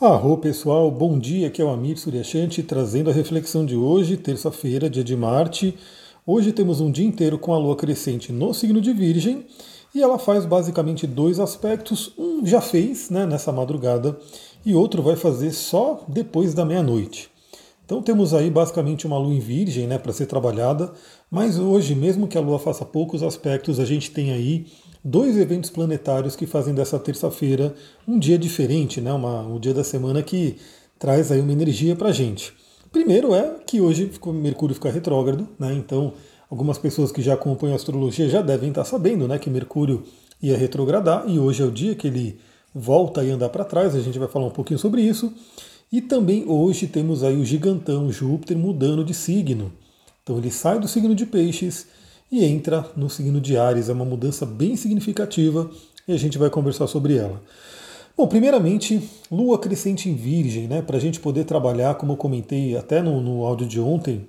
Arro pessoal, bom dia, aqui é o Amir Suryashanti trazendo a reflexão de hoje, terça-feira, dia de Marte. Hoje temos um dia inteiro com a Lua crescente no signo de Virgem e ela faz basicamente dois aspectos. Um já fez né, nessa madrugada e outro vai fazer só depois da meia-noite. Então temos aí basicamente uma Lua em Virgem né, para ser trabalhada, mas hoje, mesmo que a Lua faça poucos aspectos, a gente tem aí dois eventos planetários que fazem dessa terça-feira um dia diferente, né? Uma, um dia da semana que traz aí uma energia para a gente. Primeiro é que hoje Mercúrio fica retrógrado, né? Então algumas pessoas que já acompanham a astrologia já devem estar sabendo, né, que Mercúrio ia retrogradar e hoje é o dia que ele volta a andar para trás. A gente vai falar um pouquinho sobre isso. E também hoje temos aí o gigantão Júpiter mudando de signo. Então ele sai do signo de Peixes e entra no signo de Ares. É uma mudança bem significativa e a gente vai conversar sobre ela. Bom, primeiramente, lua crescente em Virgem, né? Para a gente poder trabalhar, como eu comentei até no, no áudio de ontem,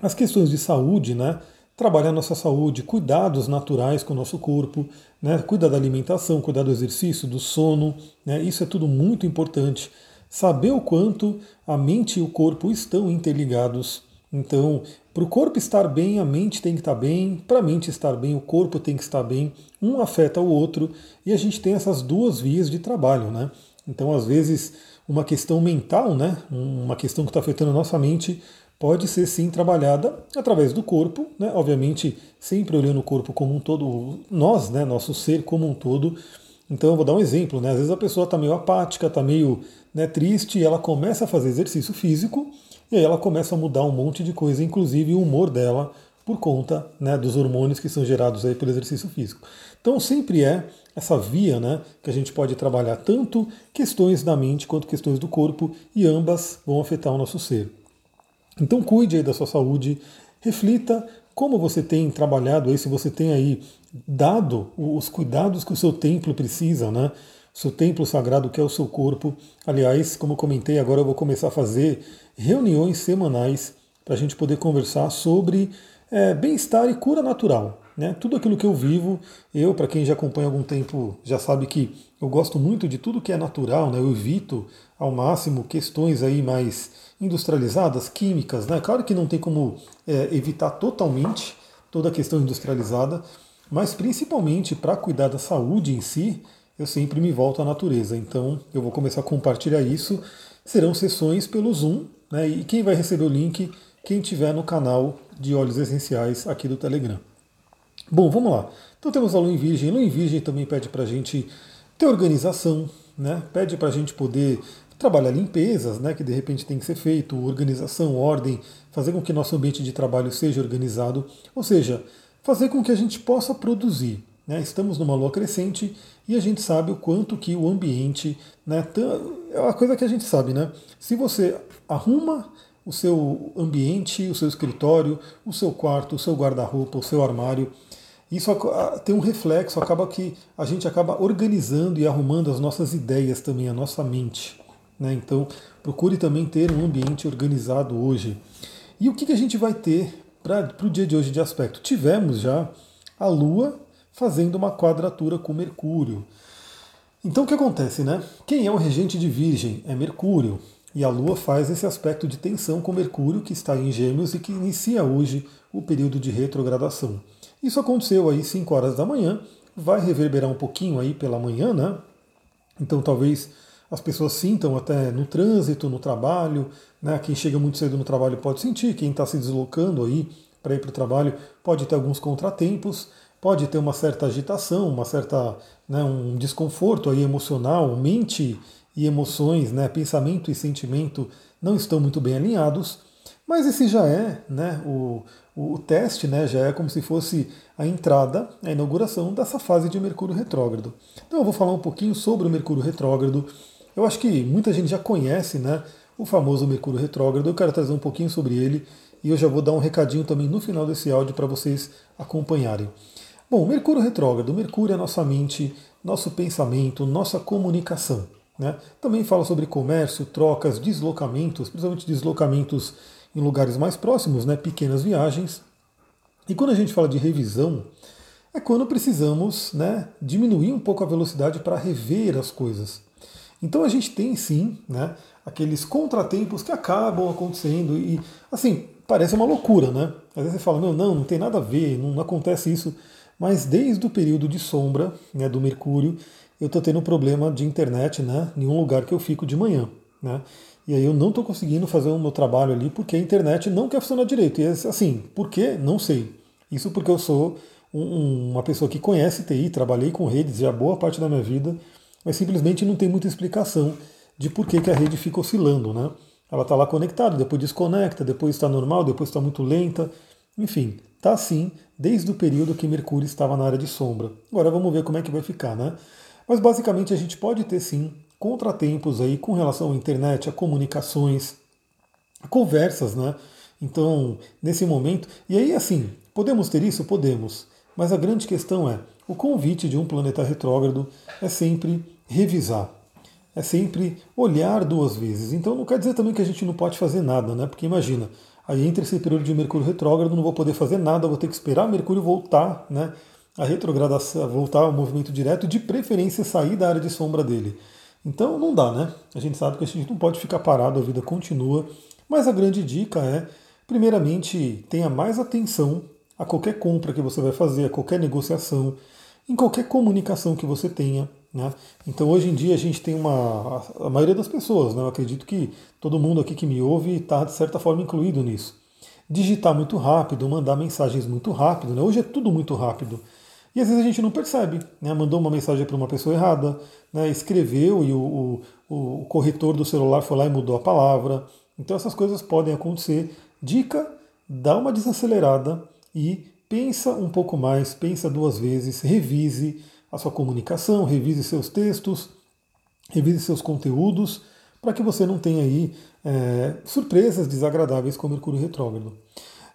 as questões de saúde, né? Trabalhar nossa saúde, cuidados naturais com o nosso corpo, né? Cuidar da alimentação, cuidar do exercício, do sono, né? Isso é tudo muito importante. Saber o quanto a mente e o corpo estão interligados. Então, para o corpo estar bem, a mente tem que estar bem, para a mente estar bem, o corpo tem que estar bem, um afeta o outro, e a gente tem essas duas vias de trabalho, né? Então, às vezes, uma questão mental, né? Uma questão que está afetando a nossa mente, pode ser sim trabalhada através do corpo, né? Obviamente, sempre olhando o corpo como um todo, nós, né? Nosso ser como um todo. Então, eu vou dar um exemplo, né? Às vezes a pessoa está meio apática, está meio né, triste, e ela começa a fazer exercício físico e aí ela começa a mudar um monte de coisa, inclusive o humor dela, por conta né, dos hormônios que são gerados aí pelo exercício físico. Então sempre é essa via né, que a gente pode trabalhar tanto questões da mente quanto questões do corpo, e ambas vão afetar o nosso ser. Então cuide aí da sua saúde, reflita como você tem trabalhado aí, se você tem aí dado os cuidados que o seu templo precisa, né? Seu templo sagrado que é o seu corpo. Aliás, como comentei, agora eu vou começar a fazer reuniões semanais para a gente poder conversar sobre é, bem-estar e cura natural. Né? Tudo aquilo que eu vivo, eu, para quem já acompanha algum tempo, já sabe que eu gosto muito de tudo que é natural, né? eu evito ao máximo questões aí mais industrializadas, químicas. Né? Claro que não tem como é, evitar totalmente toda a questão industrializada, mas principalmente para cuidar da saúde em si, eu sempre me volto à natureza. Então eu vou começar a compartilhar isso. Serão sessões pelo Zoom, né? E quem vai receber o link? Quem tiver no canal de óleos essenciais aqui do Telegram. Bom, vamos lá. Então temos a Lua em Virgem. Lua em Virgem também pede para a gente ter organização, né? Pede para a gente poder trabalhar limpezas, né? Que de repente tem que ser feito, organização, ordem, fazer com que nosso ambiente de trabalho seja organizado, ou seja, fazer com que a gente possa produzir. Né? Estamos numa lua crescente e a gente sabe o quanto que o ambiente. Né, é uma coisa que a gente sabe, né? Se você arruma o seu ambiente, o seu escritório, o seu quarto, o seu guarda-roupa, o seu armário, isso tem um reflexo, acaba que a gente acaba organizando e arrumando as nossas ideias também, a nossa mente. Né? Então, procure também ter um ambiente organizado hoje. E o que, que a gente vai ter para o dia de hoje de aspecto? Tivemos já a Lua fazendo uma quadratura com Mercúrio. Então o que acontece, né? Quem é o regente de Virgem? É Mercúrio. E a Lua faz esse aspecto de tensão com Mercúrio, que está em Gêmeos e que inicia hoje o período de retrogradação. Isso aconteceu aí 5 horas da manhã, vai reverberar um pouquinho aí pela manhã, né? Então talvez as pessoas sintam até no trânsito, no trabalho, né? Quem chega muito cedo no trabalho pode sentir, quem está se deslocando aí para ir para o trabalho pode ter alguns contratempos, pode ter uma certa agitação, uma certa né, um desconforto aí emocional, mente e emoções, né, pensamento e sentimento não estão muito bem alinhados, mas esse já é né, o, o teste, né, já é como se fosse a entrada, a inauguração dessa fase de Mercúrio retrógrado. Então eu vou falar um pouquinho sobre o Mercúrio retrógrado. Eu acho que muita gente já conhece né, o famoso Mercúrio retrógrado, eu quero trazer um pouquinho sobre ele e eu já vou dar um recadinho também no final desse áudio para vocês acompanharem. Bom, Mercúrio retrógrado. Mercúrio é nossa mente, nosso pensamento, nossa comunicação. Né? Também fala sobre comércio, trocas, deslocamentos, principalmente deslocamentos em lugares mais próximos, né? pequenas viagens. E quando a gente fala de revisão, é quando precisamos né, diminuir um pouco a velocidade para rever as coisas. Então a gente tem sim né, aqueles contratempos que acabam acontecendo e assim, parece uma loucura, né? Às vezes você fala, não, não, não tem nada a ver, não, não acontece isso. Mas desde o período de sombra né, do Mercúrio, eu estou tendo problema de internet né, em um lugar que eu fico de manhã. Né? E aí eu não estou conseguindo fazer o meu trabalho ali porque a internet não quer funcionar direito. E assim, por quê? Não sei. Isso porque eu sou um, uma pessoa que conhece TI, trabalhei com redes já boa parte da minha vida, mas simplesmente não tem muita explicação de por que, que a rede fica oscilando. Né? Ela está lá conectada, depois desconecta, depois está normal, depois está muito lenta. Enfim, está assim desde o período que Mercúrio estava na área de sombra. Agora vamos ver como é que vai ficar, né? Mas basicamente a gente pode ter sim contratempos aí com relação à internet, a comunicações, a conversas, né? Então, nesse momento, e aí assim, podemos ter isso? Podemos. Mas a grande questão é, o convite de um planeta retrógrado é sempre revisar, é sempre olhar duas vezes. Então não quer dizer também que a gente não pode fazer nada, né? Porque imagina, Aí entre esse período de Mercúrio retrógrado não vou poder fazer nada, vou ter que esperar Mercúrio voltar, né? A retrogradação, voltar ao movimento direto, de preferência sair da área de sombra dele. Então não dá, né? A gente sabe que a gente não pode ficar parado, a vida continua. Mas a grande dica é, primeiramente, tenha mais atenção a qualquer compra que você vai fazer, a qualquer negociação, em qualquer comunicação que você tenha. Né? Então hoje em dia a gente tem uma. A maioria das pessoas, né? eu acredito que todo mundo aqui que me ouve está de certa forma incluído nisso. Digitar muito rápido, mandar mensagens muito rápido, né? hoje é tudo muito rápido. E às vezes a gente não percebe, né? mandou uma mensagem para uma pessoa errada, né? escreveu e o, o, o corretor do celular foi lá e mudou a palavra. Então essas coisas podem acontecer. Dica: dá uma desacelerada e pensa um pouco mais, pensa duas vezes, revise a sua comunicação, revise seus textos, revise seus conteúdos, para que você não tenha aí é, surpresas desagradáveis com Mercúrio retrógrado.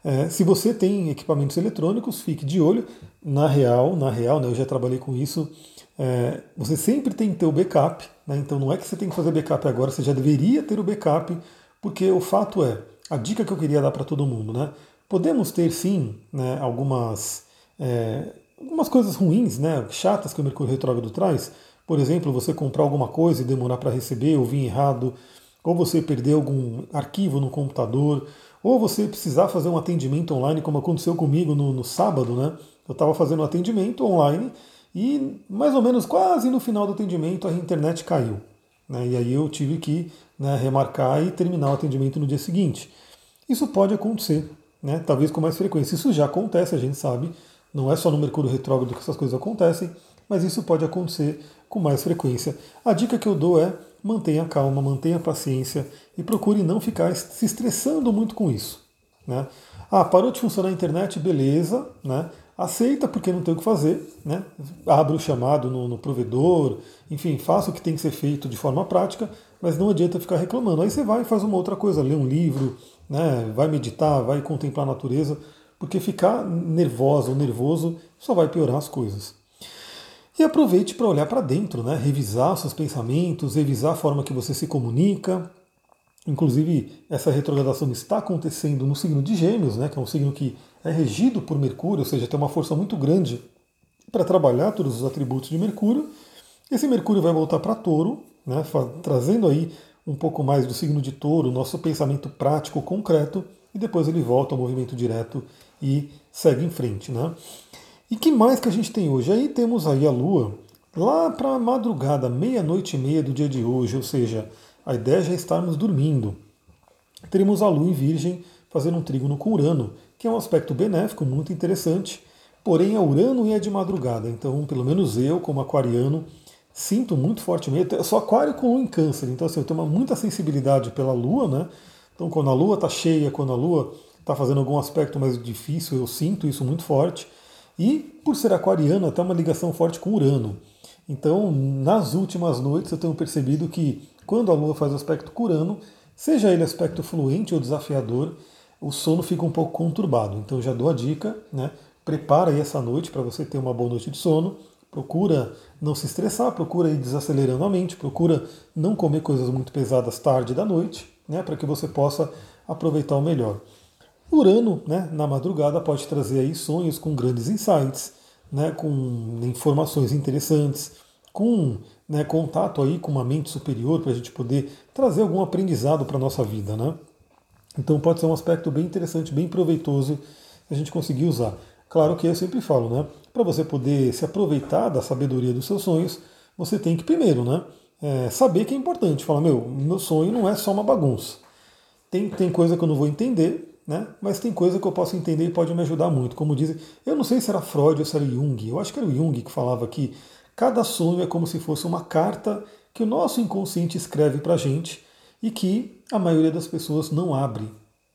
É, se você tem equipamentos eletrônicos, fique de olho. Na real, na real, né, eu já trabalhei com isso. É, você sempre tem que ter o backup. Né, então não é que você tem que fazer backup agora, você já deveria ter o backup, porque o fato é, a dica que eu queria dar para todo mundo, né? Podemos ter sim né, algumas é, algumas coisas ruins, né, chatas que o Mercúrio retrógrado traz. Por exemplo, você comprar alguma coisa e demorar para receber, ou vir errado, ou você perder algum arquivo no computador, ou você precisar fazer um atendimento online, como aconteceu comigo no, no sábado, né? Eu estava fazendo um atendimento online e mais ou menos quase no final do atendimento a internet caiu. Né? E aí eu tive que né, remarcar e terminar o atendimento no dia seguinte. Isso pode acontecer, né? talvez com mais frequência. Isso já acontece, a gente sabe, não é só no Mercúrio retrógrado que essas coisas acontecem, mas isso pode acontecer com mais frequência. A dica que eu dou é mantenha calma, mantenha paciência e procure não ficar se estressando muito com isso. Né? Ah, parou de funcionar a internet, beleza, né? aceita porque não tem o que fazer, né? abre o chamado no, no, provedor, enfim, faça o que tem que ser feito de forma prática, mas não adianta ficar reclamando. Aí você vai e faz uma outra coisa, lê um livro, né? vai meditar, vai contemplar a natureza, porque ficar nervosa ou nervoso só vai piorar as coisas. E aproveite para olhar para dentro, né? revisar seus pensamentos, revisar a forma que você se comunica. Inclusive, essa retrogradação está acontecendo no signo de Gêmeos, né? que é um signo que é regido por Mercúrio, ou seja, tem uma força muito grande para trabalhar todos os atributos de Mercúrio. Esse Mercúrio vai voltar para Touro, né? trazendo aí um pouco mais do signo de Touro, nosso pensamento prático, concreto, e depois ele volta ao movimento direto e segue em frente. Né? E que mais que a gente tem hoje? Aí temos aí a Lua lá para a madrugada, meia-noite e meia do dia de hoje, ou seja, a ideia é já estarmos dormindo. Teremos a Lua em Virgem fazendo um trígono com Urano, que é um aspecto benéfico, muito interessante, porém é Urano é de madrugada, então pelo menos eu, como aquariano, sinto muito fortemente, eu sou aquário com Lua em câncer, então assim, eu tenho muita sensibilidade pela Lua, né? Então quando a Lua está cheia, quando a Lua está fazendo algum aspecto mais difícil, eu sinto isso muito forte. E por ser aquariano, até uma ligação forte com Urano. Então, nas últimas noites, eu tenho percebido que quando a Lua faz aspecto com Urano, seja ele aspecto fluente ou desafiador, o sono fica um pouco conturbado. Então, já dou a dica, né? Prepara aí essa noite para você ter uma boa noite de sono. Procura não se estressar, procura ir desacelerando a mente, procura não comer coisas muito pesadas tarde da noite, né? Para que você possa aproveitar o melhor. Urano, né, na madrugada, pode trazer aí sonhos com grandes insights, né, com informações interessantes, com né, contato aí com uma mente superior para a gente poder trazer algum aprendizado para a nossa vida. Né? Então pode ser um aspecto bem interessante, bem proveitoso a gente conseguir usar. Claro que eu sempre falo, né? Para você poder se aproveitar da sabedoria dos seus sonhos, você tem que primeiro, né? É, saber que é importante. Falar, meu, meu sonho não é só uma bagunça. Tem, tem coisa que eu não vou entender, né? Mas tem coisa que eu posso entender e pode me ajudar muito. Como dizem, eu não sei se era Freud ou se era Jung. Eu acho que era o Jung que falava que cada sonho é como se fosse uma carta que o nosso inconsciente escreve para a gente e que a maioria das pessoas não abre.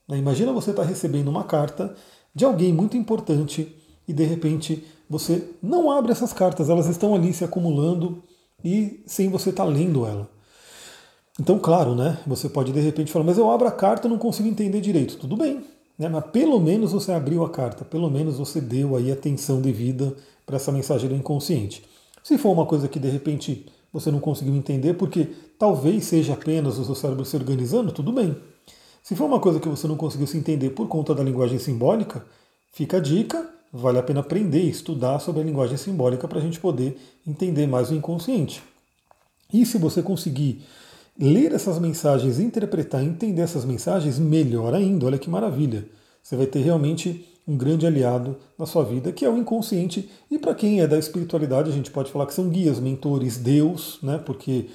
Né? Imagina você estar tá recebendo uma carta de alguém muito importante e de repente você não abre essas cartas, elas estão ali se acumulando e sem você estar tá lendo ela. Então, claro, né? Você pode de repente falar, mas eu abro a carta e não consigo entender direito. Tudo bem, né? Mas pelo menos você abriu a carta, pelo menos você deu aí atenção devida para essa mensagem do inconsciente. Se for uma coisa que de repente você não conseguiu entender, porque talvez seja apenas o seu cérebro se organizando, tudo bem. Se for uma coisa que você não conseguiu se entender por conta da linguagem simbólica, fica a dica, vale a pena aprender e estudar sobre a linguagem simbólica para a gente poder entender mais o inconsciente. E se você conseguir ler essas mensagens, interpretar, entender essas mensagens, melhor ainda, olha que maravilha. Você vai ter realmente um grande aliado na sua vida, que é o inconsciente. E para quem é da espiritualidade, a gente pode falar que são guias, mentores, Deus, né? Porque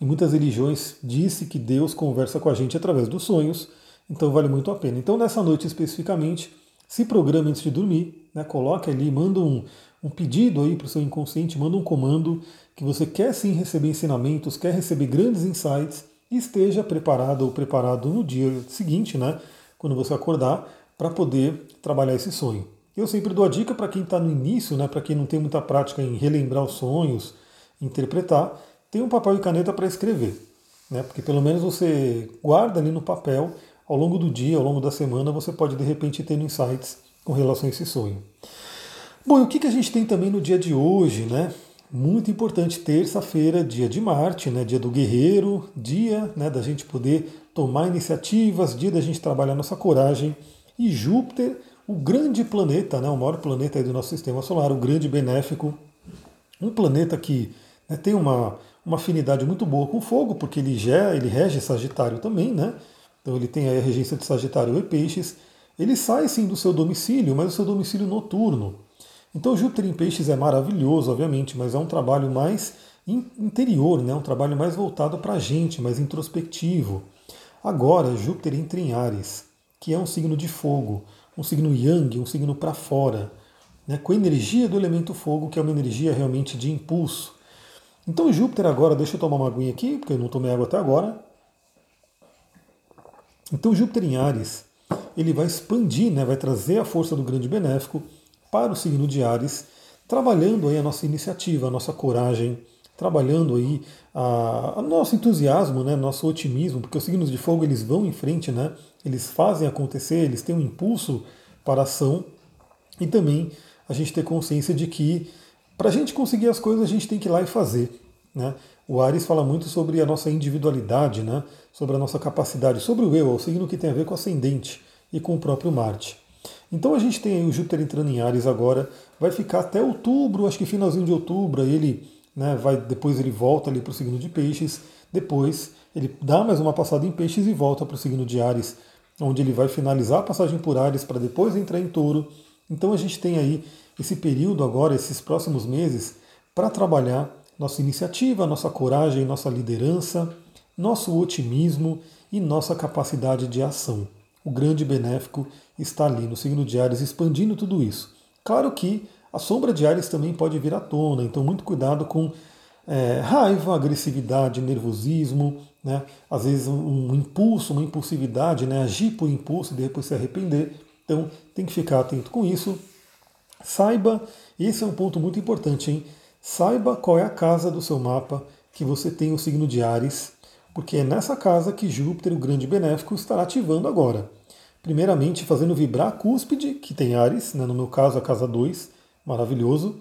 em muitas religiões disse que Deus conversa com a gente através dos sonhos, então vale muito a pena. Então nessa noite especificamente, se programe antes de dormir, né, coloque ali, manda um, um pedido aí para o seu inconsciente, manda um comando que você quer sim receber ensinamentos, quer receber grandes insights e esteja preparado ou preparado no dia seguinte, né, quando você acordar, para poder trabalhar esse sonho. Eu sempre dou a dica para quem está no início, né, para quem não tem muita prática em relembrar os sonhos, interpretar, tem um papel e caneta para escrever, né? Porque pelo menos você guarda ali no papel, ao longo do dia, ao longo da semana, você pode de repente ter insights com relação a esse sonho. Bom, e o que, que a gente tem também no dia de hoje, né? Muito importante, terça-feira, dia de Marte, né? Dia do guerreiro, dia né, da gente poder tomar iniciativas, dia da gente trabalhar nossa coragem. E Júpiter, o grande planeta, né, o maior planeta do nosso sistema solar, o grande benéfico, um planeta que né, tem uma, uma afinidade muito boa com fogo, porque ele, já, ele rege Sagitário também, né? Então ele tem a regência de Sagitário e Peixes. Ele sai sim do seu domicílio, mas o seu domicílio noturno. Então Júpiter em Peixes é maravilhoso, obviamente, mas é um trabalho mais interior, né? um trabalho mais voltado para a gente, mais introspectivo. Agora, Júpiter entra em Ares, que é um signo de fogo, um signo yang, um signo para fora, né? com a energia do elemento fogo, que é uma energia realmente de impulso. Então Júpiter agora, deixa eu tomar uma aguinha aqui, porque eu não tomei água até agora. Então Júpiter em Ares, ele vai expandir, né, vai trazer a força do grande benéfico para o signo de Ares, trabalhando aí a nossa iniciativa, a nossa coragem, trabalhando aí a, a nosso entusiasmo, né, nosso otimismo, porque os signos de fogo eles vão em frente, né, eles fazem acontecer, eles têm um impulso para a ação e também a gente ter consciência de que para a gente conseguir as coisas, a gente tem que ir lá e fazer. Né? O Ares fala muito sobre a nossa individualidade, né? sobre a nossa capacidade, sobre o eu, é o signo que tem a ver com o ascendente e com o próprio Marte. Então a gente tem o Júpiter entrando em Ares agora, vai ficar até outubro, acho que finalzinho de outubro, ele né, vai, depois ele volta ali para o signo de Peixes, depois ele dá mais uma passada em Peixes e volta para o signo de Ares, onde ele vai finalizar a passagem por Ares para depois entrar em Touro. Então a gente tem aí esse período agora, esses próximos meses, para trabalhar nossa iniciativa, nossa coragem, nossa liderança, nosso otimismo e nossa capacidade de ação. O grande benéfico está ali no signo de Ares, expandindo tudo isso. Claro que a sombra de Ares também pode vir à tona, então muito cuidado com é, raiva, agressividade, nervosismo, né? às vezes um, impulso, uma impulsividade, né? agir por impulso e depois se arrepender. Então tem que ficar atento com isso. Saiba, esse é um ponto muito importante, hein? Saiba qual é a casa do seu mapa que você tem o signo de Ares, porque é nessa casa que Júpiter, o grande benéfico, estará ativando agora. Primeiramente, fazendo vibrar a cúspide, que tem Ares, né? no meu caso a casa 2, maravilhoso.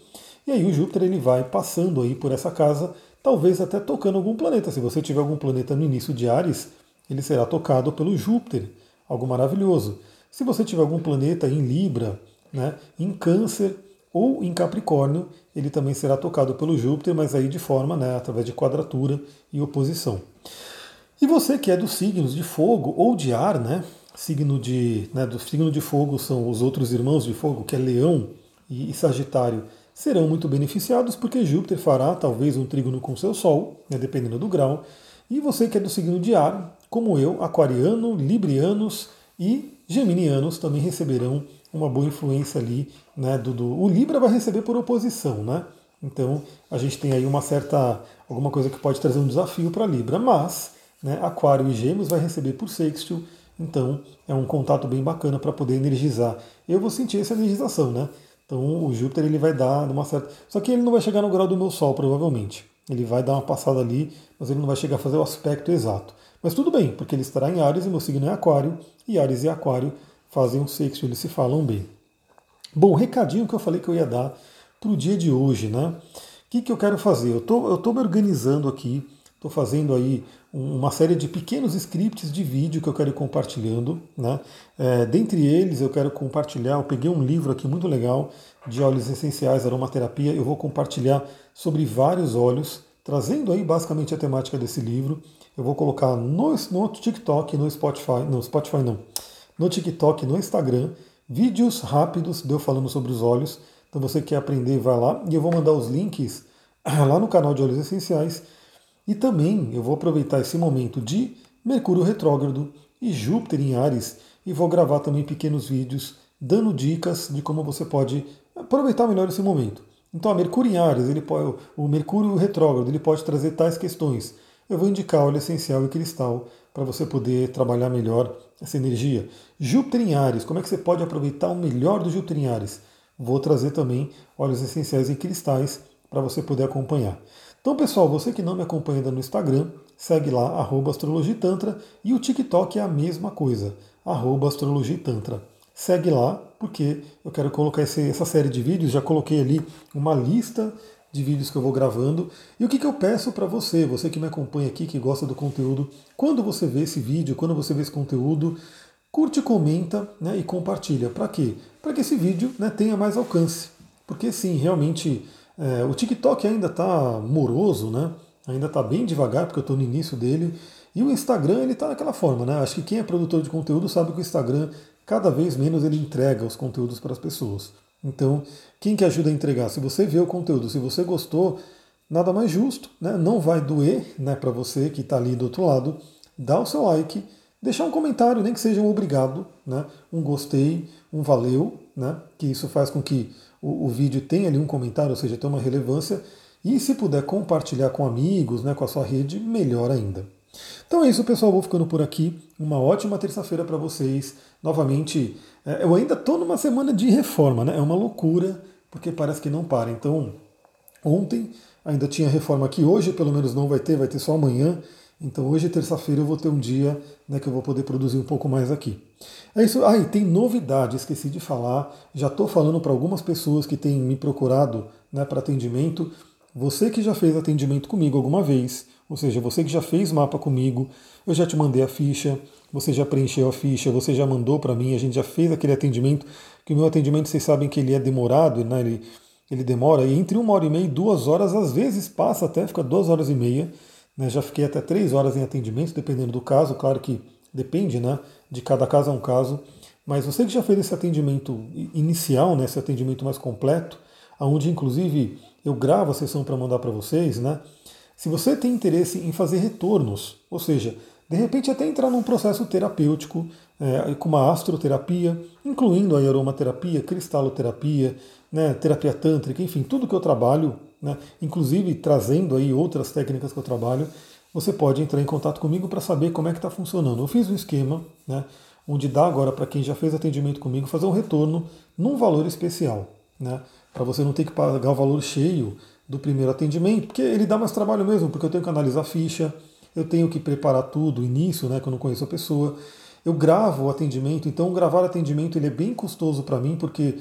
E aí o Júpiter ele vai passando aí por essa casa, talvez até tocando algum planeta. Se você tiver algum planeta no início de Ares, ele será tocado pelo Júpiter, algo maravilhoso. Se você tiver algum planeta em Libra, né, em Câncer, ou em Capricórnio, ele também será tocado pelo Júpiter, mas aí de forma, né, através de quadratura e oposição. E você que é dos signos de fogo ou de ar, né? Signo de, né, do signo de fogo são os outros irmãos de fogo, que é Leão e Sagitário, serão muito beneficiados porque Júpiter fará talvez um trígono com seu Sol, né, dependendo do grau. E você que é do signo de ar, como eu, aquariano, librianos e geminianos também receberão uma boa influência ali, né? Do, do, o Libra vai receber por oposição, né? Então a gente tem aí uma certa alguma coisa que pode trazer um desafio para Libra, mas né, Aquário e Gêmeos vai receber por sextil, então é um contato bem bacana para poder energizar. Eu vou sentir essa energização, né? Então o Júpiter ele vai dar uma certa. Só que ele não vai chegar no grau do meu Sol, provavelmente. Ele vai dar uma passada ali, mas ele não vai chegar a fazer o aspecto exato. Mas tudo bem, porque ele estará em Ares e meu signo é Aquário, e Ares e Aquário fazem um sexto, eles se falam bem. Bom, recadinho que eu falei que eu ia dar para o dia de hoje, né? O que, que eu quero fazer? Eu tô, estou me organizando aqui, estou fazendo aí uma série de pequenos scripts de vídeo que eu quero ir compartilhando. Né? É, dentre eles, eu quero compartilhar. Eu peguei um livro aqui muito legal de óleos essenciais, aromaterapia. Eu vou compartilhar sobre vários óleos, trazendo aí basicamente a temática desse livro. Eu vou colocar no, no TikTok, no Spotify, no Spotify não, no TikTok, no Instagram, vídeos rápidos de eu falando sobre os óleos. Então você quer aprender, vai lá e eu vou mandar os links lá no canal de óleos essenciais e também eu vou aproveitar esse momento de Mercúrio retrógrado e Júpiter em Ares e vou gravar também pequenos vídeos dando dicas de como você pode aproveitar melhor esse momento. Então, a Mercúrio em Ares, ele pode, o Mercúrio retrógrado, ele pode trazer tais questões. Eu vou indicar óleo essencial e cristal para você poder trabalhar melhor essa energia. Júpiter em Ares, como é que você pode aproveitar o melhor do Júpiter em Ares? Vou trazer também óleos essenciais e cristais para você poder acompanhar. Então, pessoal, você que não me acompanha ainda no Instagram, segue lá, arroba astrologitantra, e o TikTok é a mesma coisa, arroba astrologitantra. Segue lá, porque eu quero colocar esse, essa série de vídeos, já coloquei ali uma lista de vídeos que eu vou gravando. E o que, que eu peço para você, você que me acompanha aqui, que gosta do conteúdo, quando você vê esse vídeo, quando você vê esse conteúdo, curte, comenta né, e compartilha. Para quê? Para que esse vídeo né, tenha mais alcance. Porque sim, realmente é, o TikTok ainda está moroso, né? Ainda está bem devagar, porque eu estou no início dele. E o Instagram, ele está daquela forma, né? Acho que quem é produtor de conteúdo sabe que o Instagram, cada vez menos ele entrega os conteúdos para as pessoas. Então, quem que ajuda a entregar? Se você vê o conteúdo, se você gostou, nada mais justo, né? Não vai doer, né, para você que está ali do outro lado, dá o seu like, deixar um comentário, nem que seja um obrigado, né? Um gostei, um valeu, né? Que isso faz com que o, o vídeo tem ali um comentário, ou seja, tem uma relevância. E se puder compartilhar com amigos, né, com a sua rede, melhor ainda. Então é isso, pessoal. Vou ficando por aqui. Uma ótima terça-feira para vocês. Novamente, é, eu ainda estou numa semana de reforma, né? É uma loucura, porque parece que não para. Então, ontem ainda tinha reforma aqui, hoje pelo menos não vai ter, vai ter só amanhã. Então hoje, terça-feira, eu vou ter um dia né, que eu vou poder produzir um pouco mais aqui. É isso. Ah, e tem novidade, esqueci de falar. Já estou falando para algumas pessoas que têm me procurado né, para atendimento. Você que já fez atendimento comigo alguma vez, ou seja, você que já fez mapa comigo, eu já te mandei a ficha, você já preencheu a ficha, você já mandou para mim, a gente já fez aquele atendimento, que o meu atendimento vocês sabem que ele é demorado, né? ele, ele demora, e entre uma hora e meia e duas horas, às vezes passa até, fica duas horas e meia. Né? Já fiquei até três horas em atendimento, dependendo do caso, claro que depende, né? De cada caso é um caso. Mas você que já fez esse atendimento inicial, né, esse atendimento mais completo, onde inclusive eu gravo a sessão para mandar para vocês, né? Se você tem interesse em fazer retornos, ou seja, de repente até entrar num processo terapêutico é, com uma astroterapia, incluindo a aromaterapia, cristaloterapia, né, terapia tântrica, enfim, tudo que eu trabalho, né, inclusive trazendo aí outras técnicas que eu trabalho, você pode entrar em contato comigo para saber como é que está funcionando. Eu fiz um esquema, né, onde dá agora para quem já fez atendimento comigo fazer um retorno num valor especial, né, para você não ter que pagar o valor cheio do primeiro atendimento, porque ele dá mais trabalho mesmo, porque eu tenho que analisar a ficha, eu tenho que preparar tudo, início, né, que eu não conheço a pessoa. Eu gravo o atendimento, então gravar atendimento ele é bem custoso para mim, porque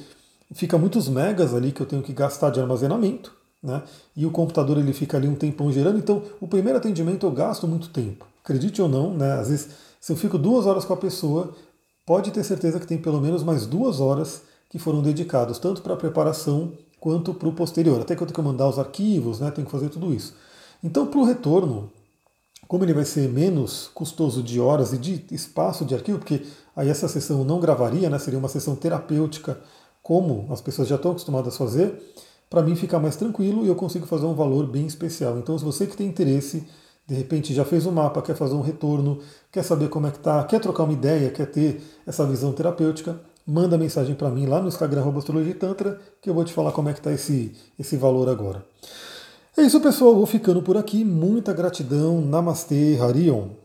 fica muitos megas ali que eu tenho que gastar de armazenamento, né? E o computador ele fica ali um tempão gerando, então o primeiro atendimento eu gasto muito tempo. Acredite ou não, né? Às vezes, se eu fico duas horas com a pessoa, pode ter certeza que tem pelo menos mais duas horas que foram dedicados tanto para a preparação quanto para o posterior. Até que eu tenho que mandar os arquivos, né, tenho que fazer tudo isso. Então, para o retorno, como ele vai ser menos custoso de horas e de espaço de arquivo, porque aí essa sessão não gravaria, né, seria uma sessão terapêutica, como as pessoas já estão acostumadas a fazer, para mim ficar mais tranquilo e eu consigo fazer um valor bem especial. Então, se você que tem interesse, de repente já fez o um mapa, quer fazer um retorno, quer saber como é que tá, quer trocar uma ideia, quer ter essa visão terapêutica, manda mensagem para mim lá no Instagram Tantra, que eu vou te falar como é que está esse, esse valor agora. É isso, pessoal. Vou ficando por aqui. Muita gratidão. Namastê, Harion.